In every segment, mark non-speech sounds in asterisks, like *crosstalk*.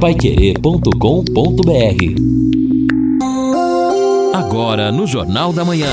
Paiquerê.com.br Agora no Jornal da Manhã.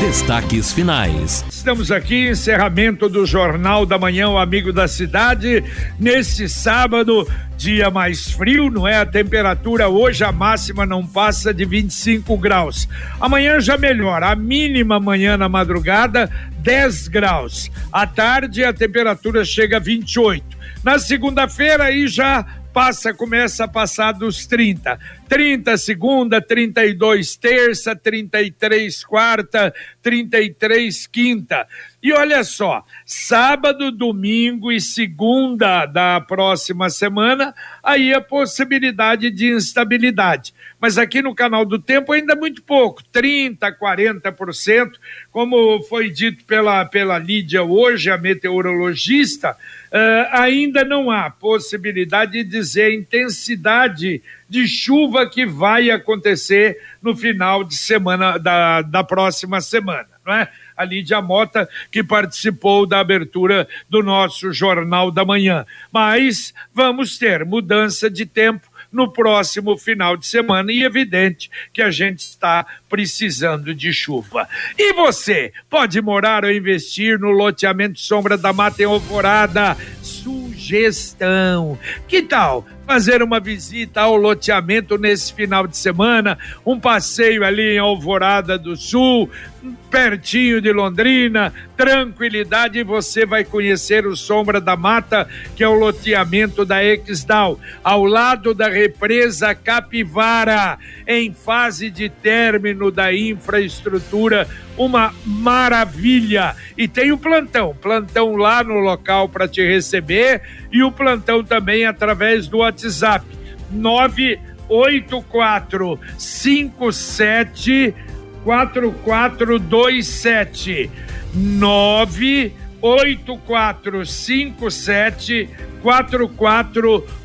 Destaques finais. Estamos aqui, encerramento do Jornal da Manhã, o Amigo da Cidade, neste sábado, dia mais frio, não é? A temperatura hoje, a máxima não passa de 25 graus. Amanhã já melhora, a mínima amanhã na madrugada, 10 graus. À tarde, a temperatura chega a 28. Na segunda-feira, aí já passa, começa a passar dos 30. 30 segunda, 32 terça, 33 quarta, 33 quinta. E olha só, sábado, domingo e segunda da próxima semana, aí a possibilidade de instabilidade. Mas aqui no canal do tempo ainda muito pouco, 30, 40%, como foi dito pela, pela Lídia hoje, a meteorologista, uh, ainda não há possibilidade de dizer a intensidade de chuva que vai acontecer no final de semana da, da próxima semana, não é? A Lídia Mota, que participou da abertura do nosso Jornal da Manhã. Mas vamos ter mudança de tempo no próximo final de semana e evidente que a gente está precisando de chuva. E você pode morar ou investir no loteamento Sombra da Mata em Alvorada? Sugestão. Que tal? fazer uma visita ao loteamento nesse final de semana, um passeio ali em Alvorada do Sul, pertinho de Londrina, tranquilidade, você vai conhecer o Sombra da Mata, que é o loteamento da Exdal, ao lado da represa Capivara, em fase de término da infraestrutura, uma maravilha. E tem o plantão, plantão lá no local para te receber e o plantão também através do WhatsApp. 984 57 4427 98457 4427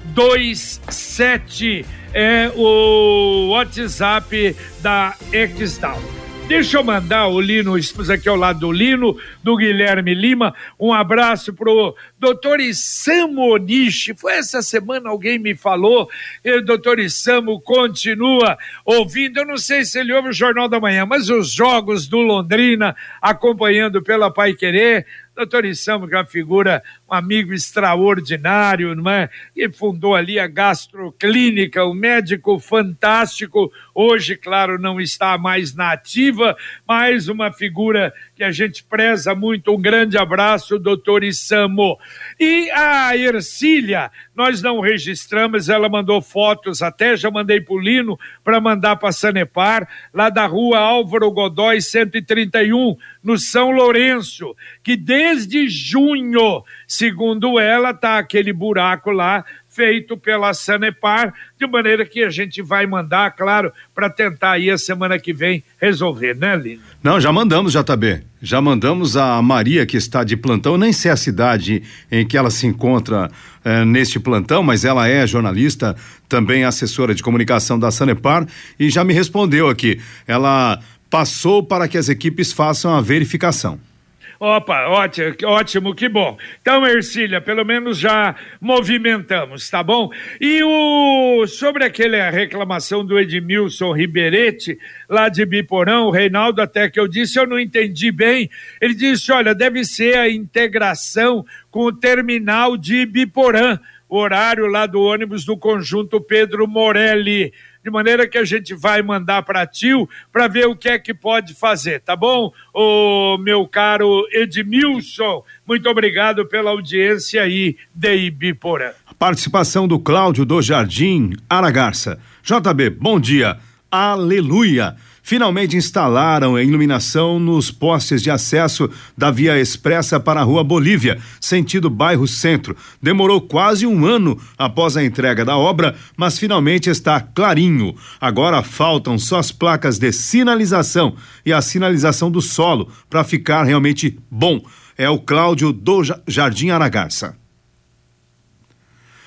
é o WhatsApp da Exdal. Deixa eu mandar o Lino, estamos aqui ao lado do Lino, do Guilherme Lima, um abraço pro doutor Isamo Onishi. Foi essa semana alguém me falou, o doutor Isamo continua ouvindo, eu não sei se ele ouve o Jornal da Manhã, mas os jogos do Londrina, acompanhando pela Pai Querer, doutor Isamo, que é uma figura um amigo extraordinário, não é? Que fundou ali a gastroclínica, um médico fantástico. Hoje, claro, não está mais na ativa, mas uma figura que a gente preza muito. Um grande abraço, doutor Isamo. E a Ercília, nós não registramos, ela mandou fotos, até já mandei para o Lino para mandar para Sanepar, lá da rua Álvaro Godói 131, no São Lourenço, que desde junho Segundo ela, tá aquele buraco lá feito pela Sanepar, de maneira que a gente vai mandar, claro, para tentar aí a semana que vem resolver, né, Lino? Não, já mandamos, JB. Já mandamos a Maria, que está de plantão, nem sei a cidade em que ela se encontra eh, neste plantão, mas ela é jornalista, também assessora de comunicação da Sanepar, e já me respondeu aqui. Ela passou para que as equipes façam a verificação. Opa, ótimo, ótimo, que bom. Então, Ercília, pelo menos já movimentamos, tá bom? E o sobre aquela reclamação do Edmilson Ribeirete, lá de Biporão, o Reinaldo, até que eu disse, eu não entendi bem. Ele disse: olha, deve ser a integração com o terminal de Biporã, horário lá do ônibus do conjunto Pedro Morelli de maneira que a gente vai mandar para tio para ver o que é que pode fazer, tá bom? O meu caro Edmilson, muito obrigado pela audiência aí de Ibiporã. Participação do Cláudio do Jardim Aragarça. JB, bom dia. Aleluia finalmente instalaram a iluminação nos postes de acesso da via expressa para a Rua Bolívia, sentido bairro Centro. Demorou quase um ano após a entrega da obra, mas finalmente está clarinho. Agora faltam só as placas de sinalização e a sinalização do solo para ficar realmente bom. É o Cláudio do Jardim Aragarça.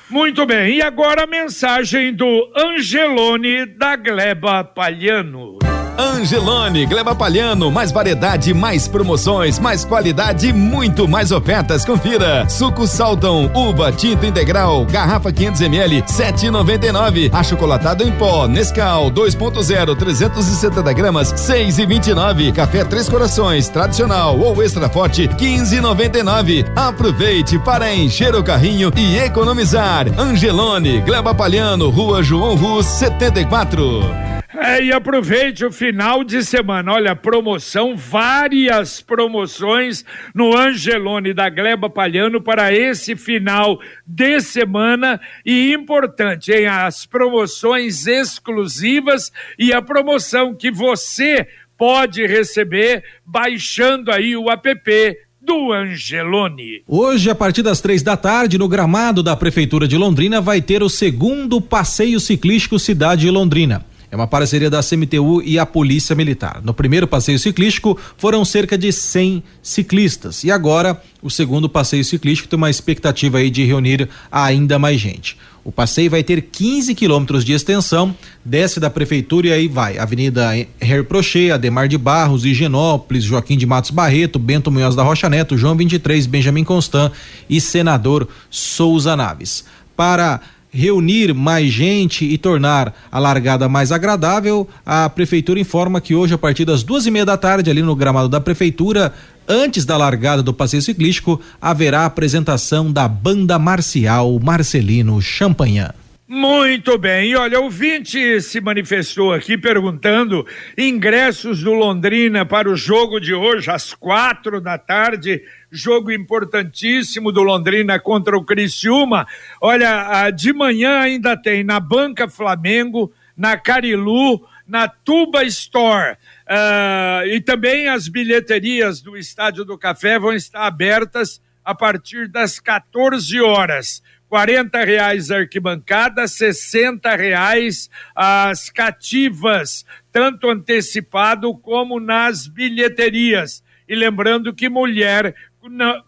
Muito bem, e agora a mensagem do Angelone da Gleba Palhano. Angelone, Gleba Palhano, mais variedade, mais promoções, mais qualidade, muito mais ofertas. Confira. Suco Salton, uva tinta integral, garrafa 500 ml, 7,99. Achocolatado em pó, Nescau 2.0, 370 gramas, 6,29. Café Três Corações, tradicional ou extra forte, 15,99. Aproveite para encher o carrinho e economizar. Angelone, Gleba Palhano, Rua João Rus, 74. É, e aproveite o final de semana. Olha, promoção, várias promoções no Angelone da Gleba Palhano para esse final de semana. E importante, hein? As promoções exclusivas e a promoção que você pode receber baixando aí o app do Angelone. Hoje, a partir das três da tarde, no gramado da Prefeitura de Londrina, vai ter o segundo passeio ciclístico Cidade de Londrina. É uma parceria da CMTU e a Polícia Militar. No primeiro passeio ciclístico foram cerca de 100 ciclistas e agora o segundo passeio ciclístico tem uma expectativa aí de reunir ainda mais gente. O passeio vai ter 15 quilômetros de extensão, desce da prefeitura e aí vai. Avenida Her Prochet, Ademar de Barros, Higienópolis, Joaquim de Matos Barreto, Bento Munhoz da Rocha Neto, João 23, Benjamin Constant e Senador Souza Naves. Para reunir mais gente e tornar a largada mais agradável, a prefeitura informa que hoje, a partir das duas e meia da tarde, ali no gramado da prefeitura, antes da largada do passeio ciclístico, haverá a apresentação da banda marcial Marcelino Champagnat. Muito bem, e olha, o Vinte se manifestou aqui perguntando ingressos do Londrina para o jogo de hoje, às quatro da tarde, jogo importantíssimo do Londrina contra o Criciúma. Olha, de manhã ainda tem na Banca Flamengo, na Carilu, na Tuba Store. Uh, e também as bilheterias do Estádio do Café vão estar abertas a partir das 14 horas. 40 reais arquibancada, 60 reais as cativas, tanto antecipado como nas bilheterias. E lembrando que mulher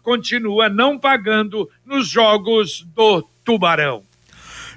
continua não pagando nos jogos do Tubarão.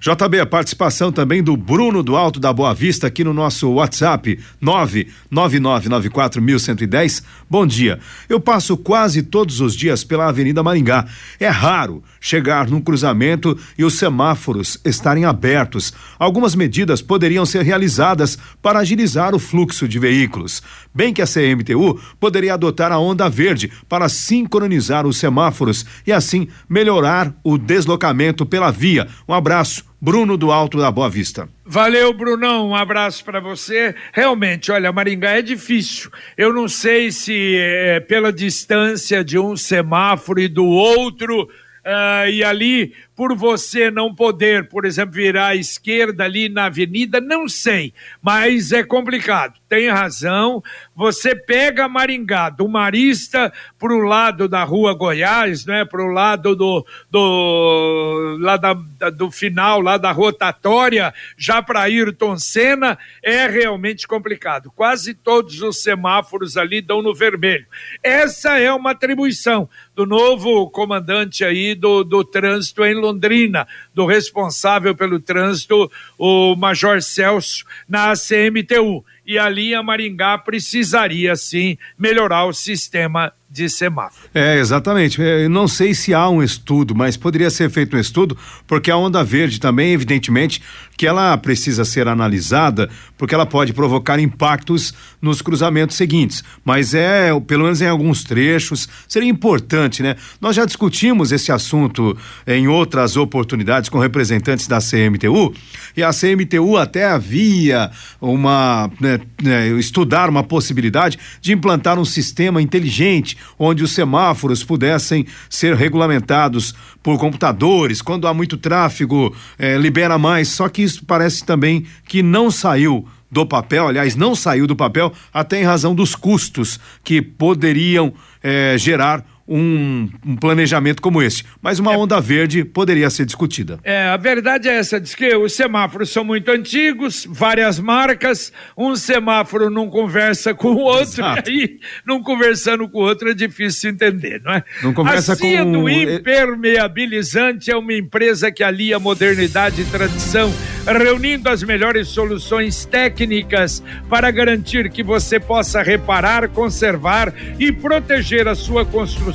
JB, a participação também do Bruno do Alto da Boa Vista aqui no nosso WhatsApp 99994110. Bom dia. Eu passo quase todos os dias pela Avenida Maringá. É raro chegar num cruzamento e os semáforos estarem abertos. Algumas medidas poderiam ser realizadas para agilizar o fluxo de veículos. Bem que a CMTU poderia adotar a onda verde para sincronizar os semáforos e assim melhorar o deslocamento pela via. Um abraço. Bruno do Alto da Boa Vista. Valeu, Brunão. Um abraço para você. Realmente, olha, Maringá é difícil. Eu não sei se é pela distância de um semáforo e do outro. Uh, e ali por você não poder, por exemplo, virar à esquerda ali na avenida, não sei, mas é complicado. Tem razão. Você pega Maringá, do Marista para o lado da Rua Goiás, né, para o lado do, do, lá da, do final, lá da rotatória, já para Ayrton Senna, é realmente complicado. Quase todos os semáforos ali dão no vermelho. Essa é uma atribuição do novo comandante aí do, do trânsito em Londrina, do responsável pelo trânsito, o Major Celso, na CMTU. E a Maringá precisaria, sim, melhorar o sistema de semáforo. É, exatamente. Eu não sei se há um estudo, mas poderia ser feito um estudo, porque a onda verde também, evidentemente, que ela precisa ser analisada, porque ela pode provocar impactos nos cruzamentos seguintes. Mas é, pelo menos em alguns trechos, seria importante, né? Nós já discutimos esse assunto em outras oportunidades com representantes da CMTU, e a CMTU até havia uma, né, né, estudar uma possibilidade de implantar um sistema inteligente onde os semáforos pudessem ser regulamentados por computadores, quando há muito tráfego, eh, libera mais. Só que isso parece também que não saiu do papel, aliás, não saiu do papel, até em razão dos custos que poderiam eh, gerar um, um, planejamento como este. Mas uma é, onda verde poderia ser discutida. É, a verdade é essa, diz que os semáforos são muito antigos, várias marcas, um semáforo não conversa com o outro, Exato. *laughs* e aí, não conversando com o outro é difícil entender, não é? Não conversa a com... do Impermeabilizante é uma empresa que alia modernidade e tradição reunindo as melhores soluções técnicas para garantir que você possa reparar, conservar e proteger a sua construção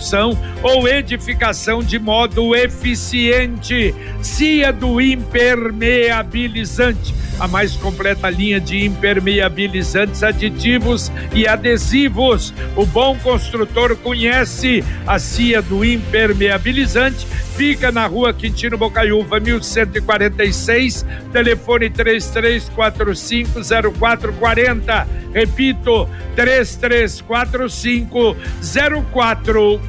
ou edificação de modo eficiente. CIA do impermeabilizante a mais completa linha de impermeabilizantes, aditivos e adesivos. O bom construtor conhece a CIA do impermeabilizante. Fica na rua Quintino Bocaiúva, 1146, telefone 33450440. Repito, 33450440.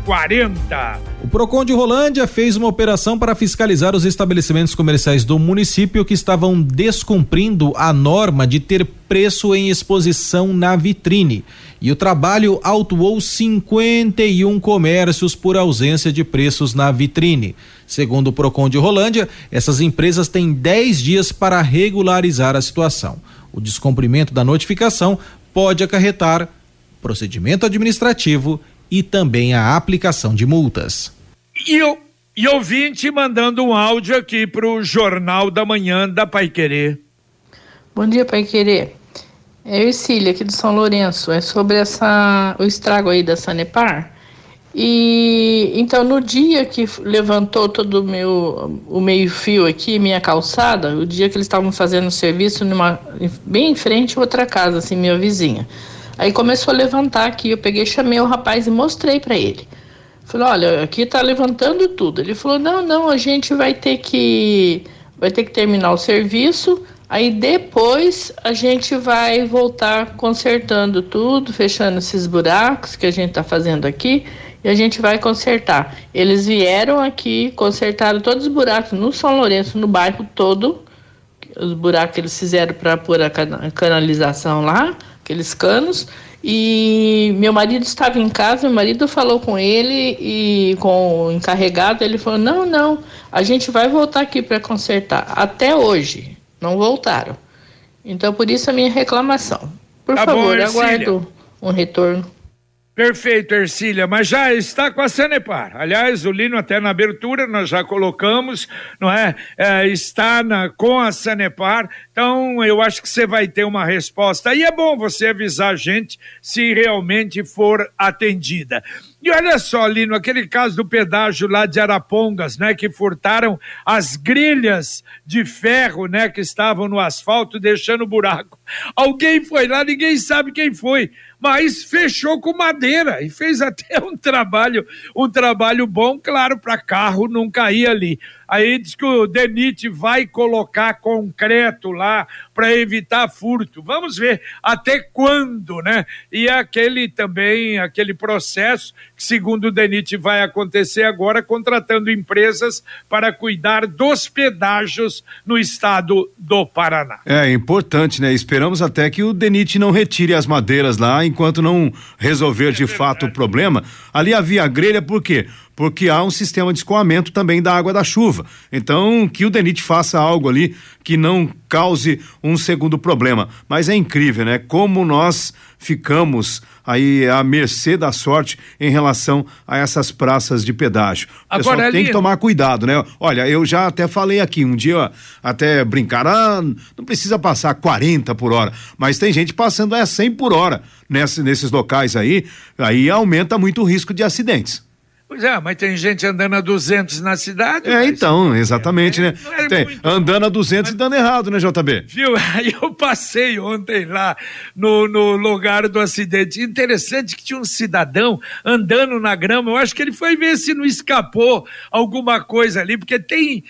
O Procon de Rolândia fez uma operação para fiscalizar os estabelecimentos comerciais do município que estavam descumprindo a norma de ter preço em exposição na vitrine. E o trabalho autuou 51 comércios por ausência de preços na vitrine. Segundo o Procon de Rolândia, essas empresas têm 10 dias para regularizar a situação. O descumprimento da notificação pode acarretar procedimento administrativo e também a aplicação de multas. E o e ouvinte mandando um áudio aqui para o Jornal da Manhã da Pai Querer. Bom dia, Pai Querer. É Ercília, aqui do São Lourenço. É sobre essa, o estrago aí da Sanepar. E então no dia que levantou todo o meu o meio-fio aqui, minha calçada, o dia que eles estavam fazendo o serviço numa bem em frente a outra casa, assim, minha vizinha. Aí começou a levantar aqui, eu peguei, chamei o rapaz e mostrei para ele. Falei, olha, aqui tá levantando tudo. Ele falou, não, não, a gente vai ter que vai ter que terminar o serviço, aí depois a gente vai voltar consertando tudo, fechando esses buracos que a gente tá fazendo aqui e a gente vai consertar. Eles vieram aqui, consertaram todos os buracos no São Lourenço, no bairro todo, os buracos que eles fizeram para pôr a canalização lá, aqueles canos. E meu marido estava em casa, meu marido falou com ele e com o encarregado, ele falou: "Não, não, a gente vai voltar aqui para consertar". Até hoje não voltaram. Então por isso a minha reclamação. Por tá favor, bom, aguardo um retorno. Perfeito, Ercília, mas já está com a Sanepar. Aliás, o Lino até na abertura nós já colocamos, não é? é está na, com a Sanepar, então eu acho que você vai ter uma resposta. E é bom você avisar a gente se realmente for atendida. E olha só, Lino, aquele caso do pedágio lá de Arapongas, né, que furtaram as grelhas de ferro, né, que estavam no asfalto deixando buraco. Alguém foi lá, ninguém sabe quem foi mas fechou com madeira e fez *laughs* até um trabalho, um trabalho bom, claro, para carro não cair ali. Aí diz que o DENIT vai colocar concreto lá para evitar furto. Vamos ver até quando, né? E aquele também, aquele processo que, segundo o DENIT, vai acontecer agora, contratando empresas para cuidar dos pedágios no estado do Paraná. É importante, né? Esperamos até que o DENIT não retire as madeiras lá enquanto não resolver de fato o problema. Ali havia grelha, por quê? Porque há um sistema de escoamento também da água da chuva. Então, que o DENIT faça algo ali que não cause um segundo problema. Mas é incrível, né? Como nós ficamos aí à mercê da sorte em relação a essas praças de pedágio. O Agora, pessoal tem que tomar cuidado, né? Olha, eu já até falei aqui, um dia até brincar, ah, não precisa passar 40 por hora, mas tem gente passando a 100 por hora nesse, nesses locais aí, aí aumenta muito o risco de acidentes. Pois é, mas tem gente andando a 200 na cidade. É, então, exatamente, é, né? Tem, muito, andando a 200 mas... e dando errado, né, JB? Viu? *laughs* Aí eu passei ontem lá no, no lugar do acidente. Interessante que tinha um cidadão andando na grama. Eu acho que ele foi ver se não escapou alguma coisa ali, porque tem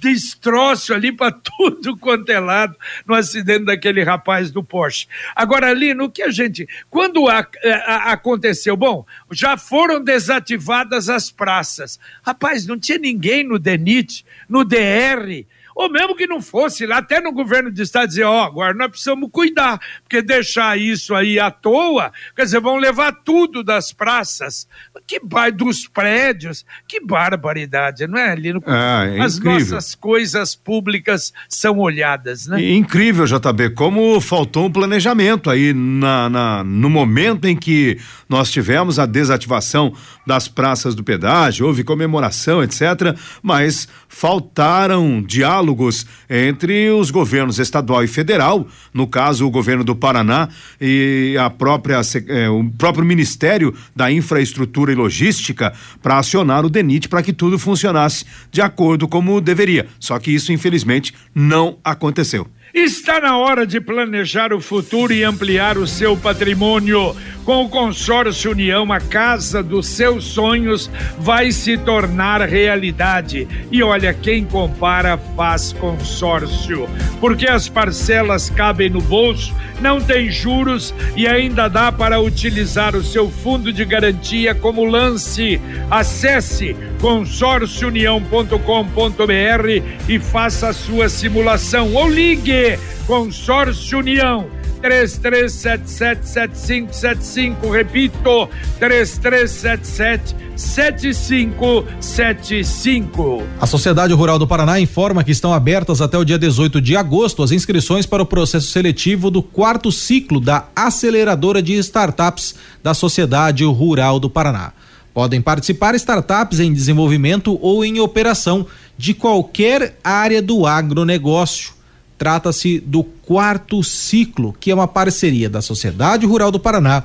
destroço ali para *laughs* tudo quanto é lado no acidente daquele rapaz do Porsche. Agora, ali, no que a gente. Quando a, a, aconteceu? Bom, já foram desativadas todas as praças. Rapaz, não tinha ninguém no DENIT, no DR, ou mesmo que não fosse lá, até no governo de estado dizer, ó, oh, agora nós precisamos cuidar, porque deixar isso aí à toa, quer dizer, vão levar tudo das praças, que dos prédios, que barbaridade, não é, ali no ah, é As incrível. nossas coisas públicas são olhadas, né? Incrível, JB, como faltou um planejamento aí na, na, no momento em que nós tivemos a desativação das praças do pedágio, houve comemoração, etc., mas faltaram diálogos diálogos entre os governos estadual e federal, no caso o governo do Paraná e a própria eh, o próprio Ministério da Infraestrutura e Logística para acionar o DENIT para que tudo funcionasse de acordo como deveria. Só que isso infelizmente não aconteceu. Está na hora de planejar o futuro e ampliar o seu patrimônio. Com o consórcio União, a casa dos seus sonhos vai se tornar realidade. E olha, quem compara faz consórcio. Porque as parcelas cabem no bolso, não tem juros e ainda dá para utilizar o seu fundo de garantia como lance. Acesse consórciounião.com.br e faça a sua simulação ou ligue Consórcio União 33777575, repito, 33777575. A Sociedade Rural do Paraná informa que estão abertas até o dia 18 de agosto as inscrições para o processo seletivo do quarto ciclo da aceleradora de startups da Sociedade Rural do Paraná. Podem participar startups em desenvolvimento ou em operação de qualquer área do agronegócio. Trata-se do quarto ciclo, que é uma parceria da Sociedade Rural do Paraná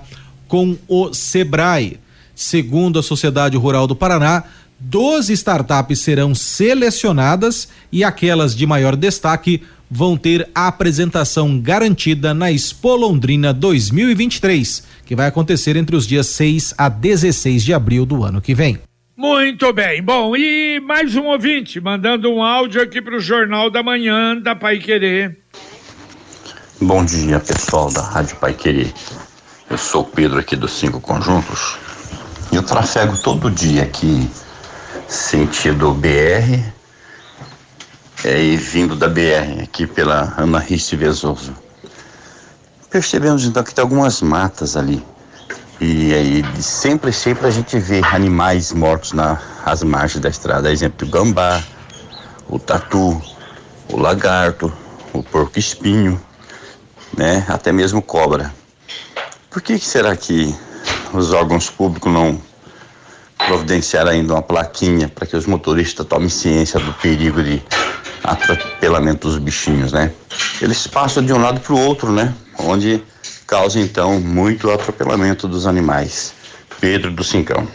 com o Sebrae. Segundo a Sociedade Rural do Paraná, 12 startups serão selecionadas e aquelas de maior destaque vão ter a apresentação garantida na Expo Londrina 2023 que vai acontecer entre os dias 6 a 16 de abril do ano que vem. Muito bem. Bom, e mais um ouvinte mandando um áudio aqui para o Jornal da Manhã da Pai Querer. Bom dia, pessoal da Rádio Pai Querer. Eu sou o Pedro aqui dos Cinco Conjuntos. E eu trafego todo dia aqui, sentido BR, é, e vindo da BR, aqui pela Ana Riste Vesoso. Percebemos então que tem algumas matas ali. E aí sempre, sempre a gente vê animais mortos nas margens da estrada. Exemplo, o gambá, o tatu, o lagarto, o porco espinho, né? Até mesmo cobra. Por que, que será que os órgãos públicos não providenciaram ainda uma plaquinha para que os motoristas tomem ciência do perigo de atropelamento dos bichinhos, né? Eles passam de um lado para o outro, né? onde causa então muito atropelamento dos animais. Pedro do Cincão.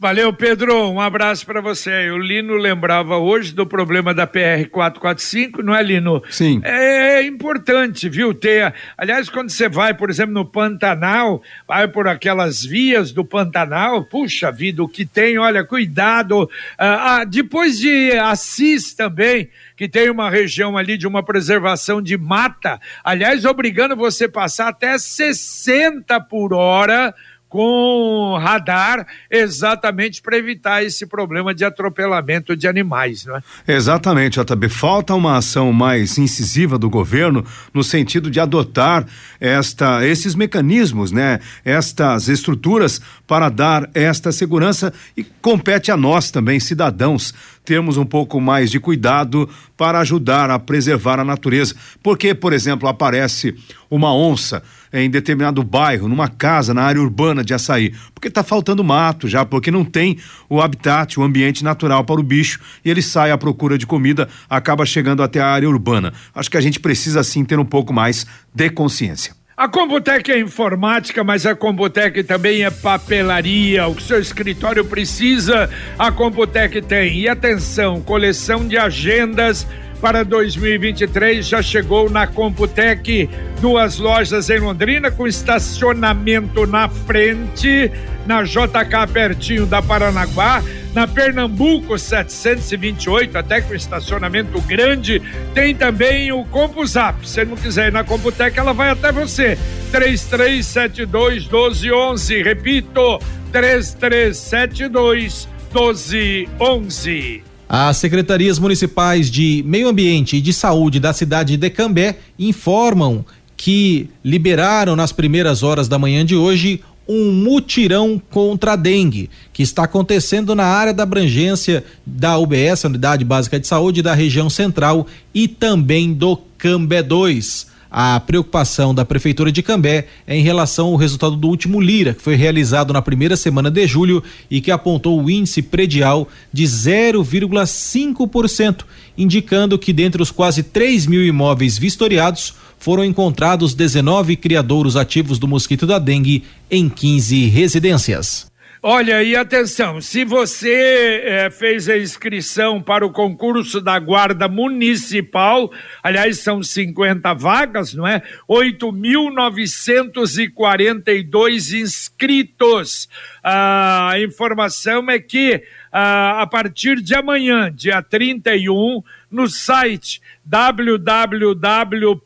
Valeu, Pedro. Um abraço para você. O Lino lembrava hoje do problema da PR 445, não é, Lino? Sim. É importante, viu, ter. Aliás, quando você vai, por exemplo, no Pantanal, vai por aquelas vias do Pantanal, puxa vida, o que tem, olha, cuidado. Ah, ah, depois de Assis também, que tem uma região ali de uma preservação de mata, aliás, obrigando você passar até 60 por hora com radar exatamente para evitar esse problema de atropelamento de animais, não é? Exatamente, JB. Falta uma ação mais incisiva do governo no sentido de adotar esta, esses mecanismos, né? Estas estruturas para dar esta segurança e compete a nós também, cidadãos, termos um pouco mais de cuidado para ajudar a preservar a natureza. Porque, por exemplo, aparece uma onça em determinado bairro, numa casa na área urbana de Açaí, porque está faltando mato já, porque não tem o habitat, o ambiente natural para o bicho e ele sai à procura de comida, acaba chegando até a área urbana. Acho que a gente precisa sim ter um pouco mais de consciência. A Computec é informática, mas a Computec também é papelaria. O que seu escritório precisa, a Computec tem. E atenção, coleção de agendas para 2023 já chegou na Computec, duas lojas em Londrina com estacionamento na frente, na JK pertinho da Paranaguá, na Pernambuco 728, até com estacionamento grande, tem também o CompuZap. Se não quiser ir na Computec, ela vai até você. 3372 1211, repito, 3372 1211. As secretarias municipais de Meio Ambiente e de Saúde da cidade de Cambé informam que liberaram nas primeiras horas da manhã de hoje um mutirão contra a dengue, que está acontecendo na área da abrangência da UBS, Unidade Básica de Saúde da região central e também do Cambé 2. A preocupação da Prefeitura de Cambé é em relação ao resultado do último Lira, que foi realizado na primeira semana de julho e que apontou o índice predial de 0,5%, indicando que dentre os quase 3 mil imóveis vistoriados, foram encontrados 19 criadouros ativos do mosquito da dengue em 15 residências. Olha, e atenção, se você eh, fez a inscrição para o concurso da Guarda Municipal, aliás, são 50 vagas, não é? 8.942 inscritos. a informação é que a partir de amanhã, dia 31, no site www.cops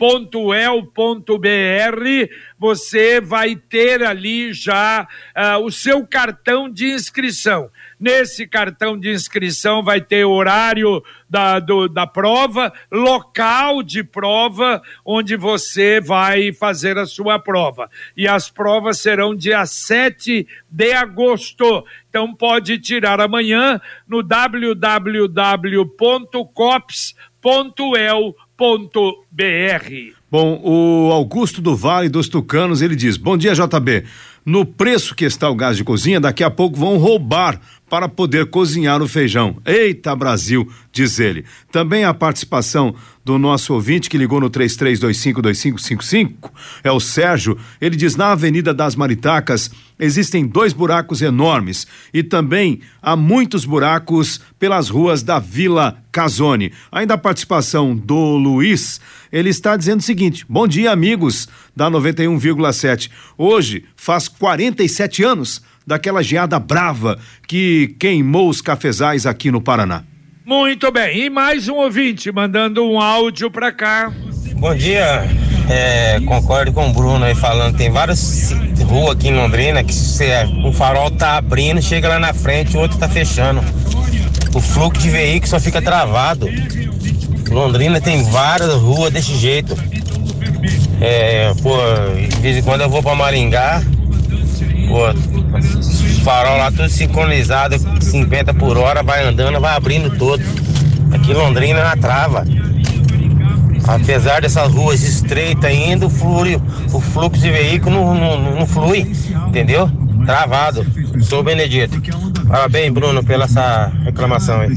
www.el.br você vai ter ali já uh, o seu cartão de inscrição. Nesse cartão de inscrição vai ter horário da, do, da prova, local de prova, onde você vai fazer a sua prova. E as provas serão dia 7 de agosto. Então pode tirar amanhã no www.cops.el.br br Bom, o Augusto do Vale dos Tucanos, ele diz: Bom dia, JB. No preço que está o gás de cozinha, daqui a pouco vão roubar para poder cozinhar o feijão. Eita Brasil, diz ele. Também a participação do nosso ouvinte que ligou no 33252555 é o Sérgio. Ele diz: na Avenida das Maritacas existem dois buracos enormes e também há muitos buracos pelas ruas da Vila Casone. Ainda a participação do Luiz, ele está dizendo o seguinte: Bom dia, amigos da 91,7. Hoje faz 47 anos daquela geada brava que queimou os cafezais aqui no Paraná. Muito bem, e mais um ouvinte mandando um áudio para cá. Bom dia, é, concordo com o Bruno aí falando, tem várias ruas aqui em Londrina que se um farol tá abrindo, chega lá na frente, o outro tá fechando. O fluxo de veículos só fica travado. Londrina tem várias ruas desse jeito. É, pô, de vez em quando eu vou para Maringá, Pô, farol lá tudo sincronizado, 50 por hora, vai andando, vai abrindo todo. Aqui Londrina na trava. Apesar dessas ruas estreitas ainda, o, flui, o fluxo de veículo não, não, não flui, entendeu? Travado. Sou Benedito. Parabéns, Bruno, pela essa reclamação aí.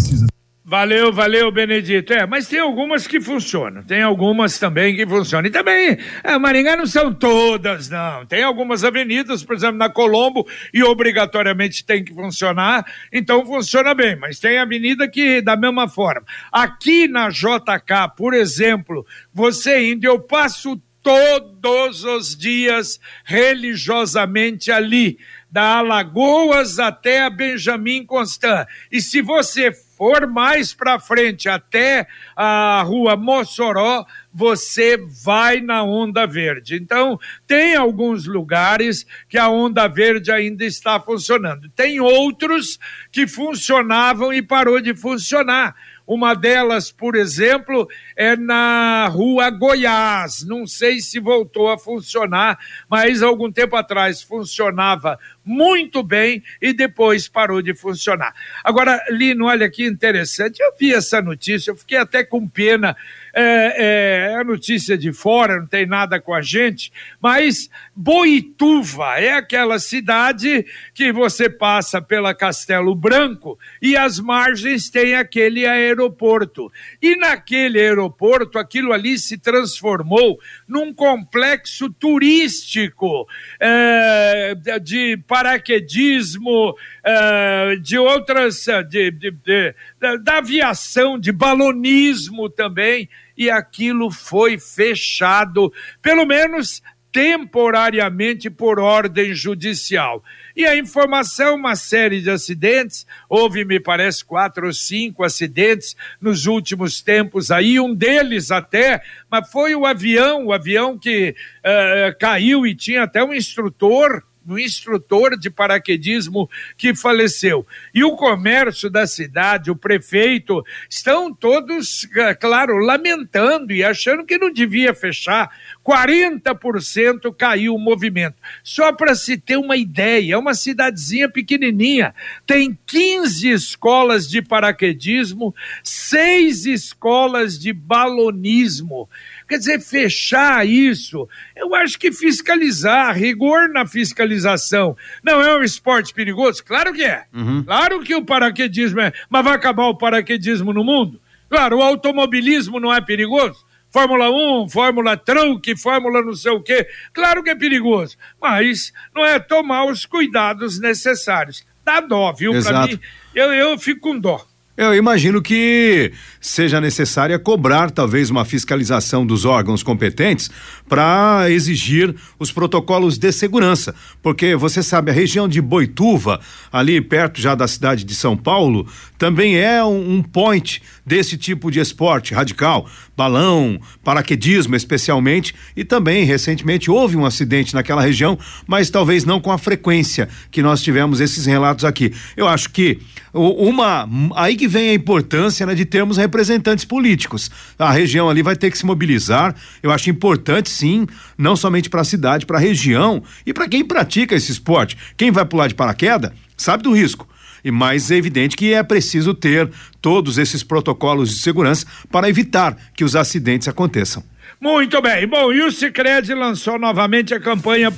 Valeu, valeu, Benedito. É, mas tem algumas que funcionam, tem algumas também que funcionam. E também, é, Maringá não são todas, não. Tem algumas avenidas, por exemplo, na Colombo, e obrigatoriamente tem que funcionar, então funciona bem. Mas tem avenida que, da mesma forma. Aqui na JK, por exemplo, você indo, eu passo todos os dias religiosamente ali, da Alagoas até a Benjamin Constant. E se você for mais para frente até a rua Mossoró, você vai na Onda Verde. Então, tem alguns lugares que a Onda Verde ainda está funcionando. Tem outros que funcionavam e parou de funcionar. Uma delas, por exemplo, é na rua Goiás. Não sei se voltou a funcionar, mas algum tempo atrás funcionava muito bem e depois parou de funcionar. Agora, Lino, olha que interessante. Eu vi essa notícia, eu fiquei até com pena é, é, a notícia de fora, não tem nada com a gente, mas Boituva é aquela cidade que você passa pela Castelo Branco e as margens tem aquele aeroporto. E naquele aeroporto, aquilo ali se transformou num complexo turístico é, de paraquedismo, é, de outras, de, de, de, da aviação, de balonismo também e aquilo foi fechado, pelo menos temporariamente por ordem judicial. E a informação, uma série de acidentes, houve, me parece, quatro ou cinco acidentes nos últimos tempos aí, um deles até, mas foi o avião, o avião que uh, caiu e tinha até um instrutor um instrutor de paraquedismo que faleceu. E o comércio da cidade, o prefeito, estão todos, é, claro, lamentando e achando que não devia fechar. 40% caiu o movimento. Só para se ter uma ideia, é uma cidadezinha pequenininha, tem 15 escolas de paraquedismo, seis escolas de balonismo. Quer dizer, fechar isso, eu acho que fiscalizar, rigor na fiscalização. Não é um esporte perigoso? Claro que é. Uhum. Claro que o paraquedismo é. Mas vai acabar o paraquedismo no mundo? Claro, o automobilismo não é perigoso? Fórmula 1, Fórmula Truque, Fórmula não sei o quê. Claro que é perigoso, mas não é tomar os cuidados necessários. Dá dó, viu? Para mim, eu, eu fico com dó. Eu imagino que seja necessária cobrar talvez uma fiscalização dos órgãos competentes para exigir os protocolos de segurança, porque você sabe a região de Boituva, ali perto já da cidade de São Paulo, também é um, um point desse tipo de esporte radical, balão, paraquedismo especialmente, e também recentemente houve um acidente naquela região, mas talvez não com a frequência que nós tivemos esses relatos aqui. Eu acho que uma aí que vem a importância né, de termos representantes políticos. A região ali vai ter que se mobilizar. Eu acho importante, sim, não somente para a cidade, para a região e para quem pratica esse esporte. Quem vai pular de paraquedas sabe do risco. E mais é evidente que é preciso ter todos esses protocolos de segurança para evitar que os acidentes aconteçam. Muito bem. Bom, e o Sicredi lançou novamente a campanha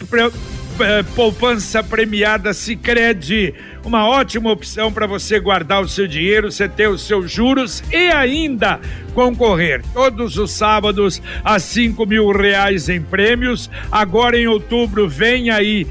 é, poupança premiada Sicredi, uma ótima opção para você guardar o seu dinheiro, você ter os seus juros e ainda concorrer todos os sábados a cinco mil reais em prêmios. Agora em outubro vem aí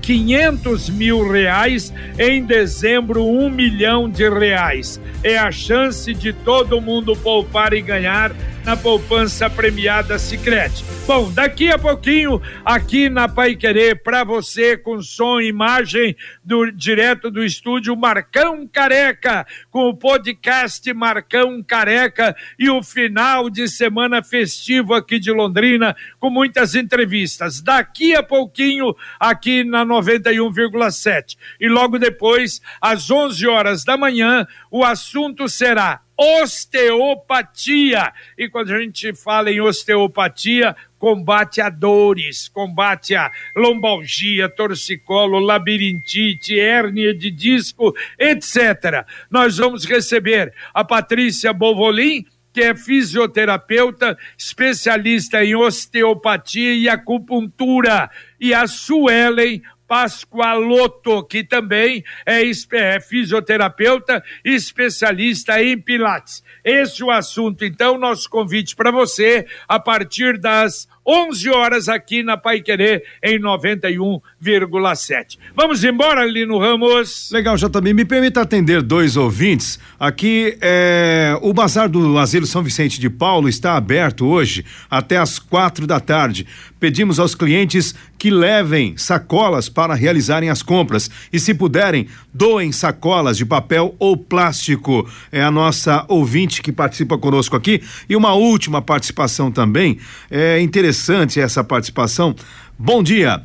500 mil reais, em dezembro um milhão de reais. É a chance de todo mundo poupar e ganhar na poupança premiada Sicredi. Bom, daqui a pouquinho aqui na Pai Querer para você com som e imagem do direto do estúdio Marcão Careca com o podcast Marcão Careca e o final de semana festivo aqui de Londrina com muitas entrevistas. Daqui a pouquinho aqui na 91,7 e logo depois às 11 horas da manhã o assunto será osteopatia. E quando a gente fala em osteopatia, combate a dores, combate a lombalgia, torcicolo, labirintite, hérnia de disco, etc. Nós vamos receber a Patrícia Bovolin, que é fisioterapeuta, especialista em osteopatia e acupuntura, e a Suelen Pascoaloto, que também é, é fisioterapeuta especialista em Pilates. Esse é o assunto. Então, nosso convite para você, a partir das 11 horas aqui na Pai Querer, em 91,7. Vamos embora, Lino Ramos. Legal, já também me permita atender dois ouvintes. Aqui, é, o Bazar do Asilo São Vicente de Paulo está aberto hoje até às quatro da tarde. Pedimos aos clientes que levem sacolas para realizarem as compras e, se puderem, doem sacolas de papel ou plástico. É a nossa ouvinte que participa conosco aqui. E uma última participação também, é interessante essa participação. Bom dia.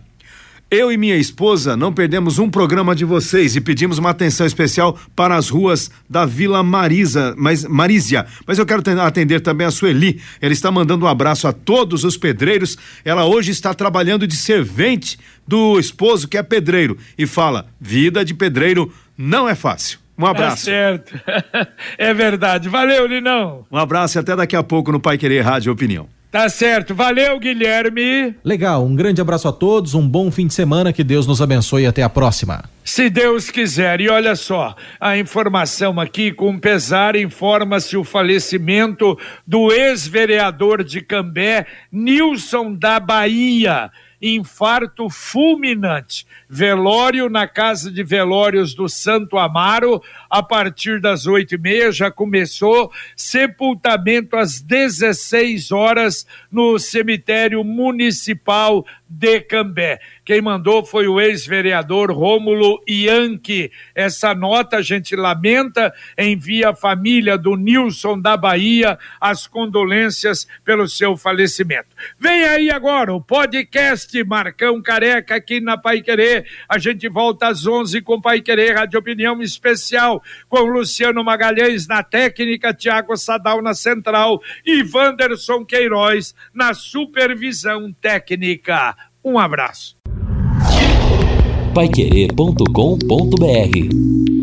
Eu e minha esposa não perdemos um programa de vocês e pedimos uma atenção especial para as ruas da Vila Marisa, mas Marísia. Mas eu quero atender também a Sueli. Ela está mandando um abraço a todos os pedreiros. Ela hoje está trabalhando de servente do esposo que é pedreiro e fala: vida de pedreiro não é fácil. Um abraço. É certo. *laughs* é verdade. Valeu, Linão. Um abraço e até daqui a pouco no Pai Querer Rádio Opinião. Tá certo. Valeu, Guilherme. Legal. Um grande abraço a todos, um bom fim de semana, que Deus nos abençoe e até a próxima. Se Deus quiser. E olha só, a informação aqui, com pesar, informa-se o falecimento do ex-vereador de Cambé, Nilson da Bahia infarto fulminante. Velório na casa de velórios do Santo Amaro, a partir das oito e meia, já começou sepultamento às 16 horas no cemitério municipal de Cambé. Quem mandou foi o ex-vereador Rômulo Ianchi. Essa nota a gente lamenta, envia a família do Nilson da Bahia as condolências pelo seu falecimento. Vem aí agora o podcast Marcão Careca aqui na Pai Querer. A gente volta às 11 com Pai Querer, Rádio Opinião Especial, com Luciano Magalhães na técnica, Tiago Sadal na central e Wanderson Queiroz na supervisão técnica. Um abraço. Paiquerê.com.br